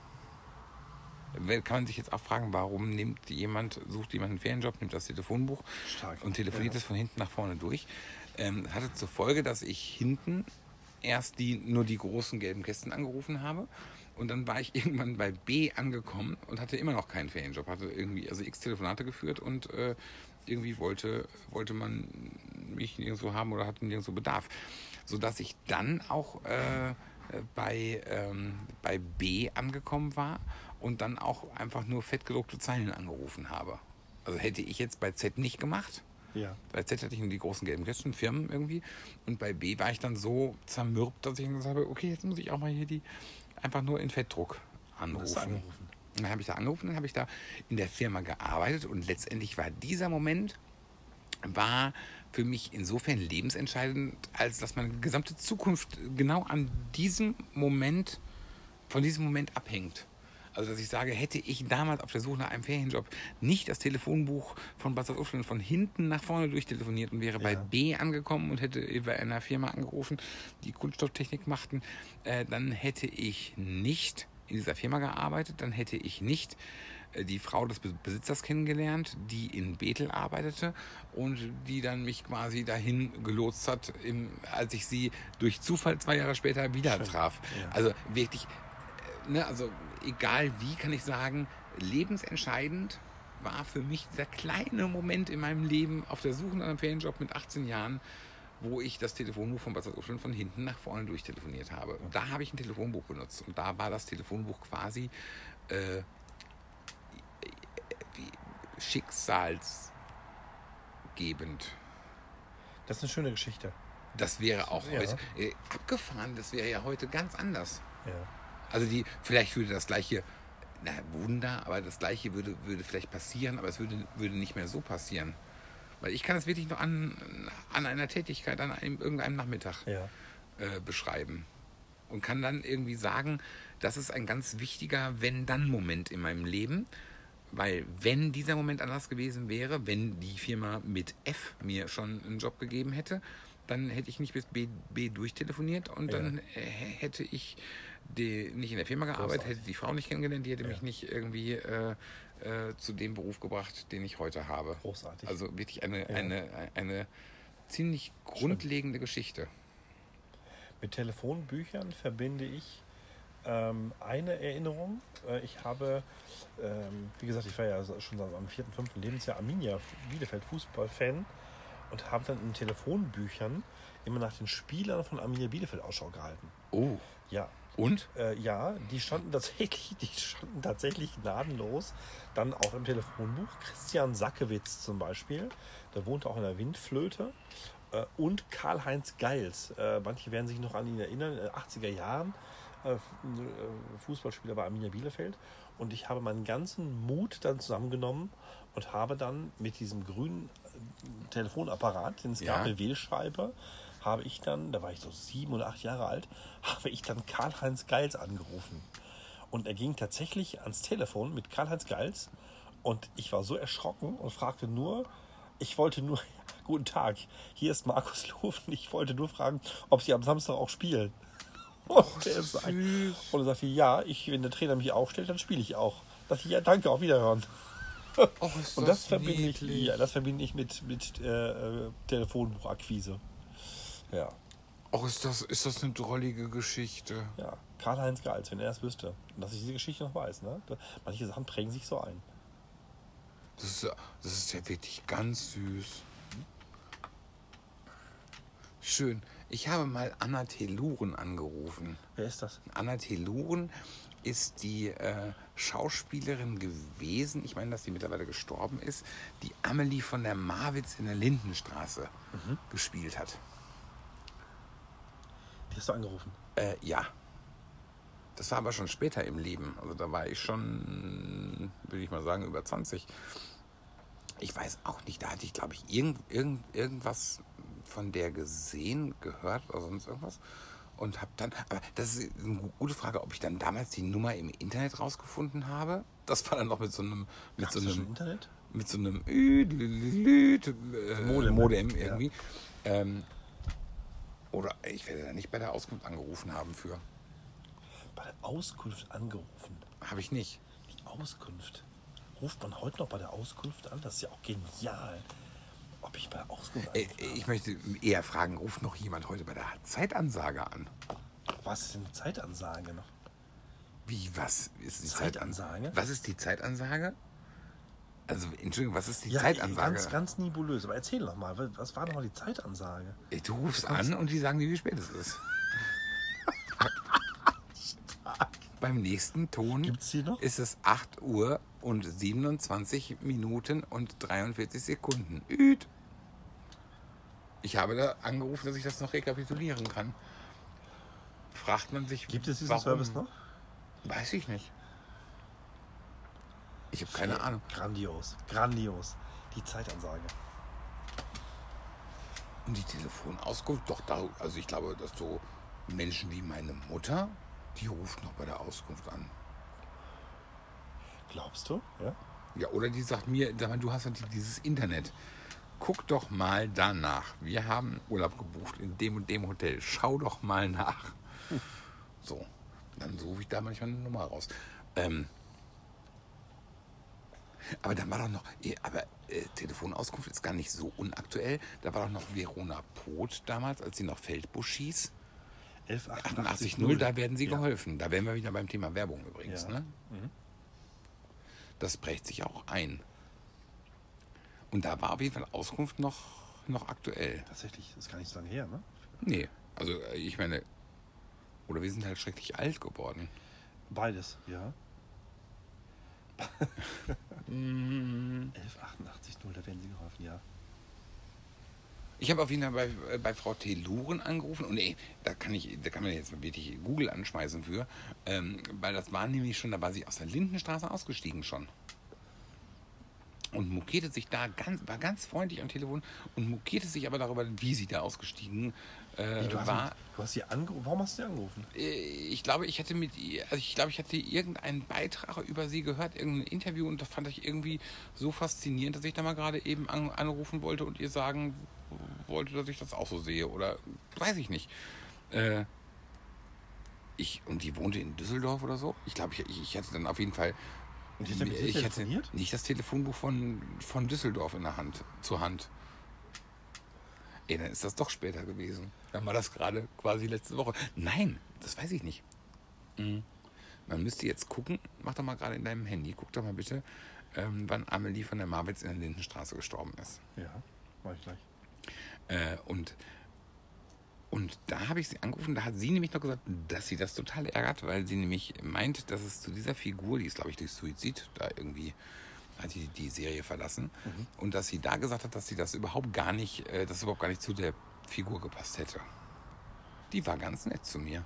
Kann man sich jetzt auch fragen, warum nimmt jemand, sucht jemand einen Ferienjob, nimmt das Telefonbuch Stark. und telefoniert Ja. es von hinten nach vorne durch. Ähm, hatte zur Folge, dass ich hinten erst die, nur die großen gelben Kästen angerufen habe. Und dann war ich irgendwann bei B angekommen und hatte immer noch keinen Ferienjob. Hatte irgendwie, also x Telefonate geführt und äh, irgendwie wollte, wollte man mich nirgendwo haben oder hatten nirgendwo Bedarf. Sodass ich dann auch äh, bei, ähm, bei B angekommen war und dann auch einfach nur fettgedruckte Zeilen angerufen habe. Also hätte ich jetzt bei Z nicht gemacht. Ja. Bei Z hatte ich nur die großen gelben Kästen, Firmen irgendwie. Und bei B war ich dann so zermürbt, dass ich gesagt habe, okay, jetzt muss ich auch mal hier die einfach nur in Fettdruck anrufen. Angerufen? Und dann habe ich da angerufen, dann habe ich da in der Firma gearbeitet und letztendlich war dieser Moment war für mich insofern lebensentscheidend, als dass meine gesamte Zukunft genau an diesem Moment, von diesem Moment abhängt. Also, dass ich sage, hätte ich damals auf der Suche nach einem Ferienjob nicht das Telefonbuch von Bad Salzuflen von hinten nach vorne durchtelefoniert und wäre bei Ja. B angekommen und hätte bei einer Firma angerufen, die Kunststofftechnik machten, äh, dann hätte ich nicht in dieser Firma gearbeitet, dann hätte ich nicht die Frau des Be- Besitzers kennengelernt, die in Bethel arbeitete und die dann mich quasi dahin gelotst hat, im, als ich sie durch Zufall zwei Jahre später wieder Schön. traf. Ja. Also wirklich, äh, ne, also egal wie, kann ich sagen, lebensentscheidend war für mich dieser kleine Moment in meinem Leben auf der Suche nach einem Ferienjob mit 18 Jahren, wo ich das Telefonbuch von Bad Salzuflen von hinten nach vorne durchtelefoniert habe. Und da habe ich ein Telefonbuch benutzt und da war das Telefonbuch quasi äh, schicksalsgebend. Das ist eine schöne Geschichte. Das wäre auch Ja. heute äh, abgefahren, das wäre ja heute ganz anders. Ja. Also die, vielleicht würde das gleiche, na Wunder, aber das gleiche würde, würde vielleicht passieren, aber es würde, würde nicht mehr so passieren. Weil ich kann es wirklich nur an, an einer Tätigkeit, an einem, irgendeinem Nachmittag Ja. äh, beschreiben. Und kann dann irgendwie sagen, das ist ein ganz wichtiger Wenn-Dann-Moment in meinem Leben. Weil wenn dieser Moment anders gewesen wäre, wenn die Firma mit F mir schon einen Job gegeben hätte, dann hätte ich nicht bis B, B durchtelefoniert und Ja. dann äh, hätte ich die, nicht in der Firma gearbeitet, hätte die Frau nicht kennengelernt, die hätte mich Ja. nicht irgendwie äh, äh, zu dem Beruf gebracht, den ich heute habe. Großartig. Also wirklich eine, Ja. eine, eine ziemlich grundlegende Geschichte. Mit Telefonbüchern verbinde ich ähm, eine Erinnerung. Äh, ich habe, ähm, wie gesagt, ich war ja schon seit am vierten, fünften Lebensjahr Arminia Bielefeld Fußballfan und habe dann in Telefonbüchern immer nach den Spielern von Arminia Bielefeld Ausschau gehalten. Oh. Ja, Und? äh, ja, die standen tatsächlich, die standen tatsächlich gnadenlos. Dann auch im Telefonbuch. Christian Sackewitz zum Beispiel, der wohnte auch in der Windflöte. Äh, und Karl-Heinz Geils. Äh, manche werden sich noch an ihn erinnern, in den 80er Jahren. Äh, äh, Fußballspieler bei Arminia Bielefeld. Und ich habe meinen ganzen Mut dann zusammengenommen und habe dann mit diesem grünen äh, Telefonapparat, den es Ja. gab, eine Wählscheibe, habe ich dann, da war ich so sieben oder acht Jahre alt, habe ich dann Karl-Heinz Geils angerufen. Und er ging tatsächlich ans Telefon mit Karl-Heinz Geils und ich war so erschrocken und fragte nur, ich wollte nur, guten Tag, hier ist Markus Lufen, ich wollte nur fragen, ob Sie am Samstag auch spielen. Und er sagt- und er sagte, ja, ich, wenn der Trainer mich aufstellt, dann spiele ich auch. Da dachte ich, ja, danke, auf Wiederhören. Ist Und das, verbinde ich, ja, das verbinde ich mit, mit äh, Telefonbuchakquise. Ja, Och, ist das, ist das eine drollige Geschichte. ja. Karl-Heinz Geils, wenn er es wüsste. Und dass ich diese Geschichte noch weiß. Ne? Manche Sachen prägen sich so ein. Das ist, das ist ja wirklich ganz süß. Schön. Ich habe mal Anna Teluren angerufen. Wer ist das? Anna Teluren ist die äh, Schauspielerin gewesen, ich meine, dass sie mittlerweile gestorben ist, die Amelie von der Marwitz in der Lindenstraße gespielt hat. Die hast du angerufen. Äh, ja. Das war aber schon später im Leben. Also da war ich schon, würde ich mal sagen, über 20. Ich weiß auch nicht, da hatte ich, glaube ich, irgend, irgend, irgendwas von der gesehen, gehört oder sonst irgendwas. Und habe dann, aber das ist eine gute Frage, ob ich dann damals die Nummer im Internet rausgefunden habe. Das war dann noch mit so einem, mit Gab's so einem, Internet? mit so einem äh, Modem. Modem, Ja. irgendwie. Ähm, oder ich werde da nicht bei der Auskunft angerufen haben für. Bei der Auskunft angerufen. Habe ich nicht. Die Auskunft. Ruft man heute noch bei der Auskunft an? Das ist ja auch genial. Ob ich bei Auskunft Äh, habe? Ich möchte eher fragen, ruft noch jemand heute bei der Zeitansage an? Was ist denn die Zeitansage noch? Wie, was ist die Zeitansage? Zeitansage? Was ist die Zeitansage? Also, Entschuldigung, was ist die Ja, Zeitansage? ganz, ganz nebulös. Aber erzähl noch mal, was war noch mal die Zeitansage? Ey, Du rufst an und die sagen dir, wie spät es ist. Beim nächsten Ton ist es 8 Uhr und 27 Minuten und 43 Sekunden. Üt. Ich habe da angerufen, dass ich das noch rekapitulieren kann. Fragt man sich, Gibt es diesen warum? Service noch? Weiß ich nicht. Ich habe keine Ahnung. Grandios, grandios. Die Zeitansage. Und die Telefonauskunft, doch da, also ich glaube, dass so Menschen wie meine Mutter, die ruft noch bei der Auskunft an. Glaubst du? Ja. Ja, oder die sagt mir, du hast ja dieses Internet. Guck doch mal danach. Wir haben Urlaub gebucht in dem und dem Hotel. Schau doch mal nach. So, dann suche ich da manchmal eine Nummer raus. Ähm, aber dann war doch noch, eh, aber äh, Telefonauskunft ist gar nicht so unaktuell. Da war doch noch Verona Poth damals, als sie noch Feldbusch hieß. 1188 88.0, da werden sie Ja. geholfen. Da wären wir wieder beim Thema Werbung übrigens. Ja. Ne? Das prägt sich auch ein. Und da war auf jeden Fall Auskunft noch, noch aktuell. Tatsächlich, das ist gar nicht so lange her, ne? Nee, also äh, ich meine, oder wir sind halt schrecklich alt geworden. Beides, ja. Mm. 1188 da werden sie geholfen, ja. Ich habe auf jeden Fall bei, äh, bei Frau Teluren angerufen und ey, da kann ich, da kann man jetzt wirklich Google anschmeißen für, ähm, weil das war nämlich schon, da war sie aus der Lindenstraße ausgestiegen schon. Und mokierte sich da ganz, war ganz freundlich am Telefon und mokierte sich aber darüber, wie sie da ausgestiegen äh, Du hast, war. du hast sie angerufen. Warum hast du sie angerufen? Äh, Ich glaube, ich hätte mit ihr, also ich glaube, ich hatte irgendeinen Beitrag über sie gehört, irgendein Interview und das fand ich irgendwie so faszinierend, dass ich da mal gerade eben an, anrufen wollte und ihr sagen wollte, dass ich das auch so sehe oder weiß ich nicht. Äh, ich, und die wohnte in Düsseldorf oder so. Ich glaube, ich, ich, ich hatte dann auf jeden Fall. Und dir ich hatte telefoniert? nicht das Telefonbuch von, von Düsseldorf in der Hand, zur Hand. Ey, dann ist das doch später gewesen. Dann war das gerade quasi letzte Woche. Nein, das weiß ich nicht. Mhm. Man müsste jetzt gucken, mach doch mal gerade in deinem Handy, guck doch mal bitte, ähm, wann Amelie von der Marwitz in der Lindenstraße gestorben ist. Ja, mach ich gleich. Äh, und, und da habe ich sie angerufen, da hat sie nämlich noch gesagt, dass sie das total ärgert, weil sie nämlich meint, dass es zu dieser Figur, die ist glaube ich durch Suizid, da irgendwie hat die, die Serie verlassen, und dass sie da gesagt hat, dass sie das überhaupt gar nicht, äh, dass es überhaupt gar nicht zu der Figur gepasst hätte. Die war ganz nett zu mir.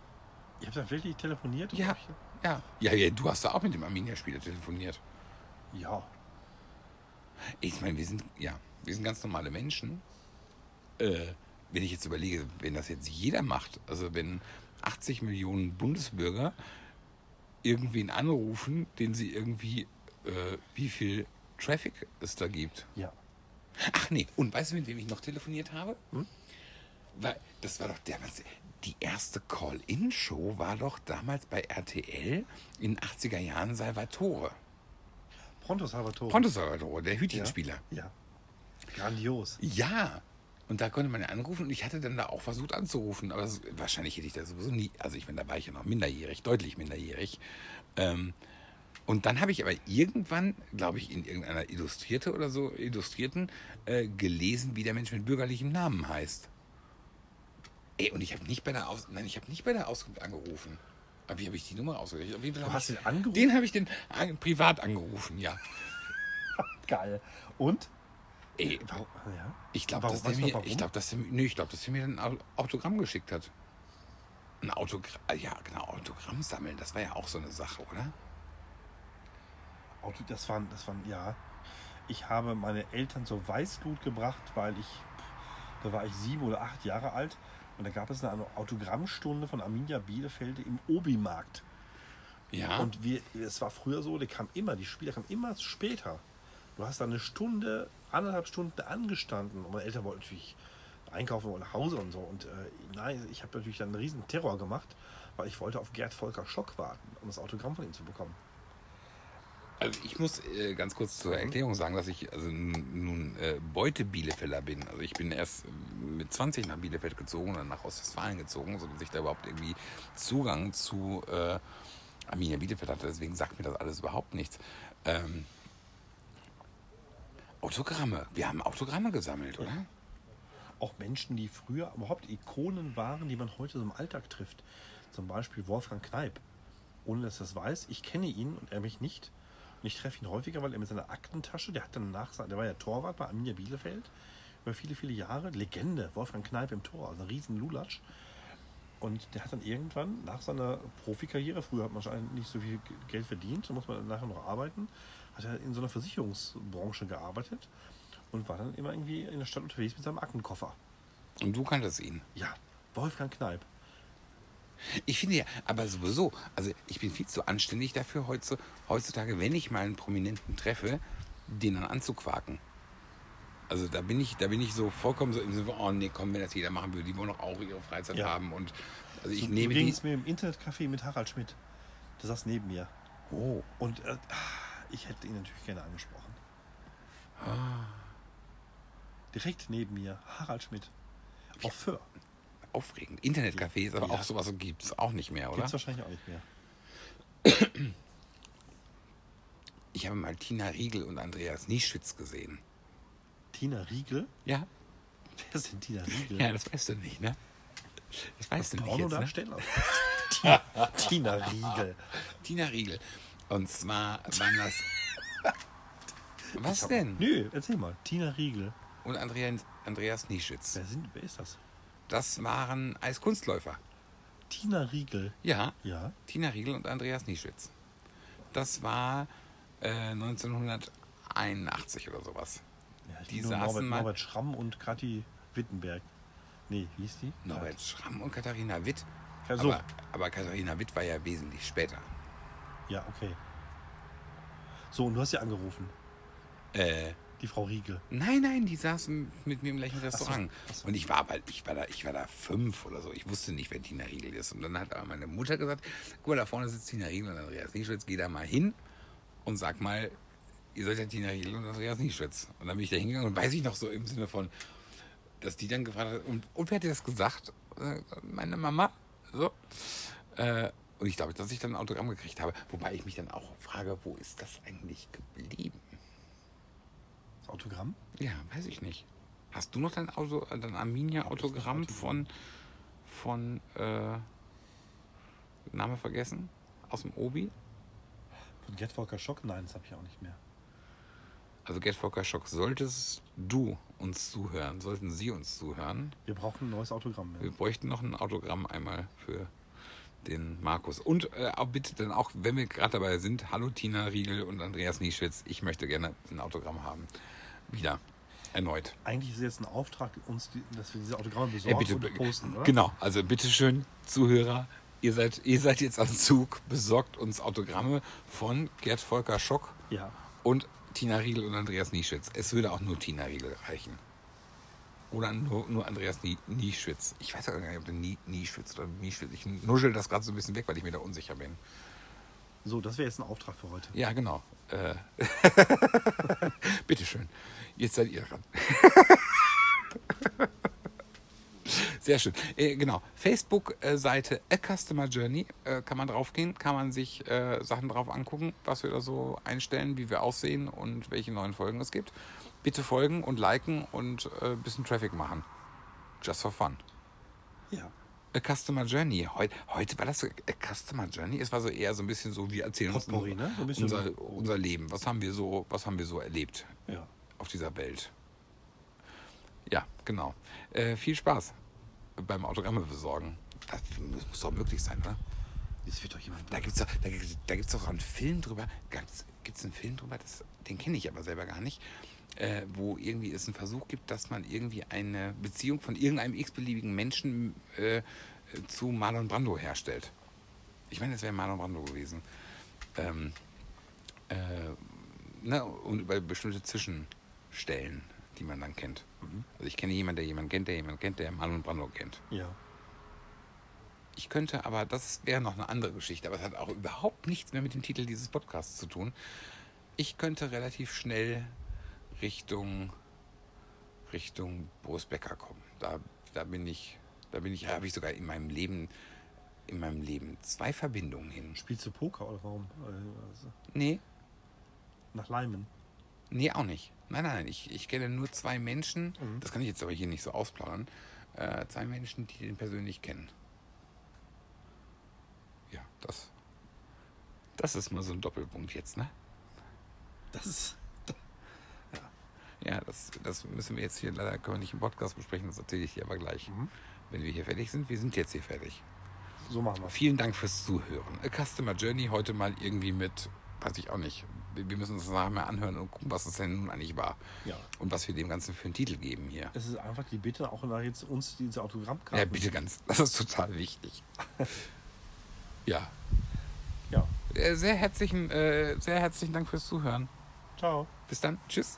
Ihr habt dann wirklich telefoniert? Ja, ja. Ja, ja, du hast da auch mit dem Arminia-Spieler telefoniert. Ja. Ich meine, wir sind, ja, wir sind ganz normale Menschen. Äh, wenn ich jetzt überlege, wenn das jetzt jeder macht, also wenn 80 Millionen Bundesbürger irgendwen anrufen, den sie irgendwie, äh, wie viel Traffic es da gibt. Ja. Ach nee, und weißt du, mit wem ich noch telefoniert habe? Weil, das war doch der, was, die erste Call-In-Show war doch damals bei RTL in den 80er Jahren Salvatore. Pronto Salvatore. Ponto Salvatore, der Hütchenspieler. Ja. Grandios. Ja. Und da konnte man ja anrufen und ich hatte dann da auch versucht anzurufen, aber das, wahrscheinlich hätte ich das sowieso nie. Also ich meine, da war ich ja noch minderjährig, deutlich minderjährig. Ähm, und dann habe ich aber irgendwann, glaube ich, in irgendeiner Illustrierte oder so, Illustrierten, äh, gelesen, wie der Mensch mit bürgerlichem Namen heißt. Ey, und ich habe nicht bei der Aus Nein, ich habe nicht bei der Auskunft angerufen. Aber wie habe ich die Nummer ausgerechnet? Du hast ich, ihn angerufen? Den habe ich den an, privat angerufen, ja. Geil. Und? Ey, Warum? Ja. Ich glaube, dass der mir, warum? ich glaube, dass der, nee, ich glaube, dass der mir ein Au- Autogramm geschickt hat. Ein Autogramm, ja, genau, Autogramm sammeln, das war ja auch so eine Sache, oder? Auto, das waren, das waren, ja. Ich habe meine Eltern zur Weißglut gebracht, weil ich, da war ich sieben oder acht Jahre alt. Und da gab es eine Autogrammstunde von Arminia Bielefeld im Obi-Markt. Ja. Und wir, es war früher so, der kam immer, die Spieler kamen immer später. Du hast da eine Stunde, anderthalb Stunden angestanden. Und meine Eltern wollten natürlich einkaufen oder nach Hause und so. Und äh, nein, ich habe natürlich dann einen riesen Terror gemacht, weil ich wollte auf Gerd Volker Schock warten, um das Autogramm von ihm zu bekommen. Also ich muss äh, ganz kurz zur Erklärung sagen, dass ich also nun äh, Beute-Bielefeller bin. Also ich bin erst mit 20 nach Bielefeld gezogen und dann nach Ostwestfalen gezogen, sodass ich da überhaupt irgendwie Zugang zu äh, Arminia Bielefeld hatte. Deswegen sagt mir das alles überhaupt nichts. Ähm, Autogramme. Wir haben Autogramme gesammelt, oder? Auch Menschen, die früher überhaupt Ikonen waren, die man heute so im Alltag trifft. Zum Beispiel Wolfgang Kneip. Ohne dass er das weiß, ich kenne ihn und er mich nicht. Und ich treffe ihn häufiger, weil er mit seiner Aktentasche, der hat dann nach, der war ja Torwart bei Arminia Bielefeld über viele, viele Jahre. Legende, Wolfgang Kneip im Tor, also ein riesen Lulatsch. Und der hat dann irgendwann nach seiner Profikarriere, früher hat man wahrscheinlich nicht so viel Geld verdient, da muss man nachher noch arbeiten, hat er in so einer Versicherungsbranche gearbeitet und war dann immer irgendwie in der Stadt unterwegs mit seinem Aktenkoffer. Und du kanntest ihn. Ja, Wolfgang Kneip. Ich finde ja, aber sowieso, also ich bin viel zu anständig dafür heutzu- heutzutage, wenn ich mal einen Prominenten treffe, den dann anzuquaken. Also da bin ich, da bin ich so vollkommen so im Sinne von, oh nee, komm, wenn das jeder machen würde, die wollen doch auch ihre Freizeit Ja. haben und also ich so, nehme ging die. es mir im Internetcafé mit Harald Schmidt. Der saß neben mir. Oh, Und äh, ich hätte ihn natürlich gerne angesprochen. Ah. Direkt neben mir, Harald Schmidt. Auf Föhr. aufregend. Internetcafés, aber Ja. auch sowas gibt es auch nicht mehr, oder? Gibt es wahrscheinlich auch nicht mehr. Ich habe mal Tina Riegel und Andreas Nieschwitz gesehen. Tina Riegel? Ja? Wer ist denn Tina Riegel? Ja, das weißt du nicht, ne? Das weißt du nicht jetzt, ne? Tina Riegel. Tina Riegel. Und zwar waren das... Was denn? Nö, erzähl mal. Tina Riegel. Und Andreas, Andreas Nieschwitz. Wer, sind, wer ist das? Das waren Eiskunstläufer. Tina Riegel. Ja, Ja. Tina Riegel und Andreas Nieschwitz. Das war äh, 1981 oder sowas. ja Die nur saßen Norbert, mal- Norbert Schramm und Kathi Wittenberg. Nee, wie hieß die? Norbert Schramm und Katharina Witt. Ja, so. Aber, aber Katharina Witt war ja wesentlich später. Ja, okay. So, und du hast sie angerufen. Äh, Die Frau Riegel. nein, nein, die saßen mit mir im gleichen so, Restaurant. ach so. Und ich war bald, ich war da, ich war da fünf oder so. Ich wusste nicht, wer Tina Riegel ist. Und dann hat aber meine Mutter gesagt, guck mal, da vorne sitzt Tina Riegel und Andreas Nieschwitz, geh da mal hin und sag mal, ihr seid ja Tina Riegel und Andreas Nieschwitz. Und dann bin ich da hingegangen und weiß ich noch so im Sinne von, dass die dann gefragt hat, und, und wer hat dir das gesagt? Äh, Meine Mama. So. Äh, und ich glaube, dass ich dann ein Autogramm gekriegt habe. Wobei ich mich dann auch frage, wo ist das eigentlich geblieben? Das Autogramm? Ja, weiß ich nicht. Hast du noch dein, Auto, dein Arminia-Autogramm von, von äh, Name vergessen? Aus dem Obi? Von Get Volker Schock? Nein, das habe ich auch nicht mehr. Also Get Volker Schock, solltest du uns zuhören, sollten sie uns zuhören, Wir brauchen ein neues Autogramm. wir Ja. bräuchten noch ein Autogramm einmal für den Markus. Und äh, bitte dann auch, wenn wir gerade dabei sind, hallo Tina Riegel und Andreas Nieschwitz, ich möchte gerne ein Autogramm haben. Wieder. Erneut. Eigentlich ist es jetzt ein Auftrag, uns, die, dass wir diese Autogramme besorgen Ja, bitte, und posten, oder? Genau, also bitteschön, Zuhörer, ihr seid, ihr seid jetzt am Zug, besorgt uns Autogramme von Gerd Volker Schock Ja. und Tina Riegel und Andreas Nieschwitz. Es würde auch nur Tina Riegel reichen. Oder nur, nur Andreas Nie, Nieschwitz. Ich weiß gar nicht, ob der Nie, Nieschwitz oder Nieschwitz. Ich nuschel das gerade so ein bisschen weg, weil ich mir da unsicher bin. So, das wäre jetzt ein Auftrag für heute. Ja, genau. Äh, bitteschön. Jetzt seid ihr dran. Sehr schön. Äh, genau. Facebook-Seite A Customer Journey äh, kann man draufgehen, kann man sich äh, Sachen drauf angucken, was wir da so einstellen, wie wir aussehen und welche neuen Folgen es gibt. Bitte folgen und liken und äh, ein bisschen Traffic machen. Just for fun. Ja. A Customer Journey. Heut, heute war das so A Customer Journey. Es war so eher so ein bisschen so, wir erzählen uns Potpourri, ne? So ein bisschen- unser, unser Leben. Was haben wir so, was haben wir so erlebt Ja. auf dieser Welt? Ja, genau. Äh, viel Spaß beim Autogramme besorgen. Das muss, doch möglich sein, oder? Das wird doch jemand. Da gibt es doch, da da gibt's doch einen Film drüber. Gibt es einen Film drüber? Das, den kenne ich aber selber gar nicht. Äh, wo irgendwie es einen Versuch gibt, dass man irgendwie eine Beziehung von irgendeinem x-beliebigen Menschen äh, zu Marlon Brando herstellt. Ich meine, das wäre Marlon Brando gewesen. Ähm, äh, ne, und über bestimmte Zwischenstellen, die man dann kennt. Also ich kenne jemanden, der jemanden kennt, der jemanden kennt, der Marlon Brando kennt. Ja. Ich könnte, aber das wäre noch eine andere Geschichte, aber es hat auch überhaupt nichts mehr mit dem Titel dieses Podcasts zu tun. ich könnte relativ schnell Richtung Richtung Brustbecker kommen. Da, da bin ich, da bin ich, habe ich sogar in meinem Leben, in meinem Leben zwei Verbindungen hin. Spielst du Poker oder warum? Also Nee, nach Leimen. nee, auch nicht. Nein, nein, ich, ich kenne nur zwei Menschen, Mhm. das kann ich jetzt aber hier nicht so ausplaudern, äh, zwei Menschen, die den persönlich kennen. Ja, das, das ist mal so ein Doppelpunkt jetzt, ne? Das ist. Ja, das, das müssen wir jetzt hier leider können wir nicht im Podcast besprechen, das erzähle ich dir aber gleich. Mhm. Wenn wir hier fertig sind, wir sind jetzt hier fertig. So machen wir Vielen Dank fürs Zuhören. A Customer Journey heute mal irgendwie mit, weiß ich auch nicht. Wir müssen uns das nachher mal anhören und gucken, was es denn nun eigentlich war. Ja. Und was wir dem Ganzen für einen Titel geben hier. Es ist einfach die Bitte, auch nach jetzt uns diese Autogrammkarten. Ja, bitte ganz. Das ist total wichtig. ja. Ja. Äh, Sehr herzlichen, äh, sehr herzlichen Dank fürs Zuhören. Ciao. Bis dann. Tschüss.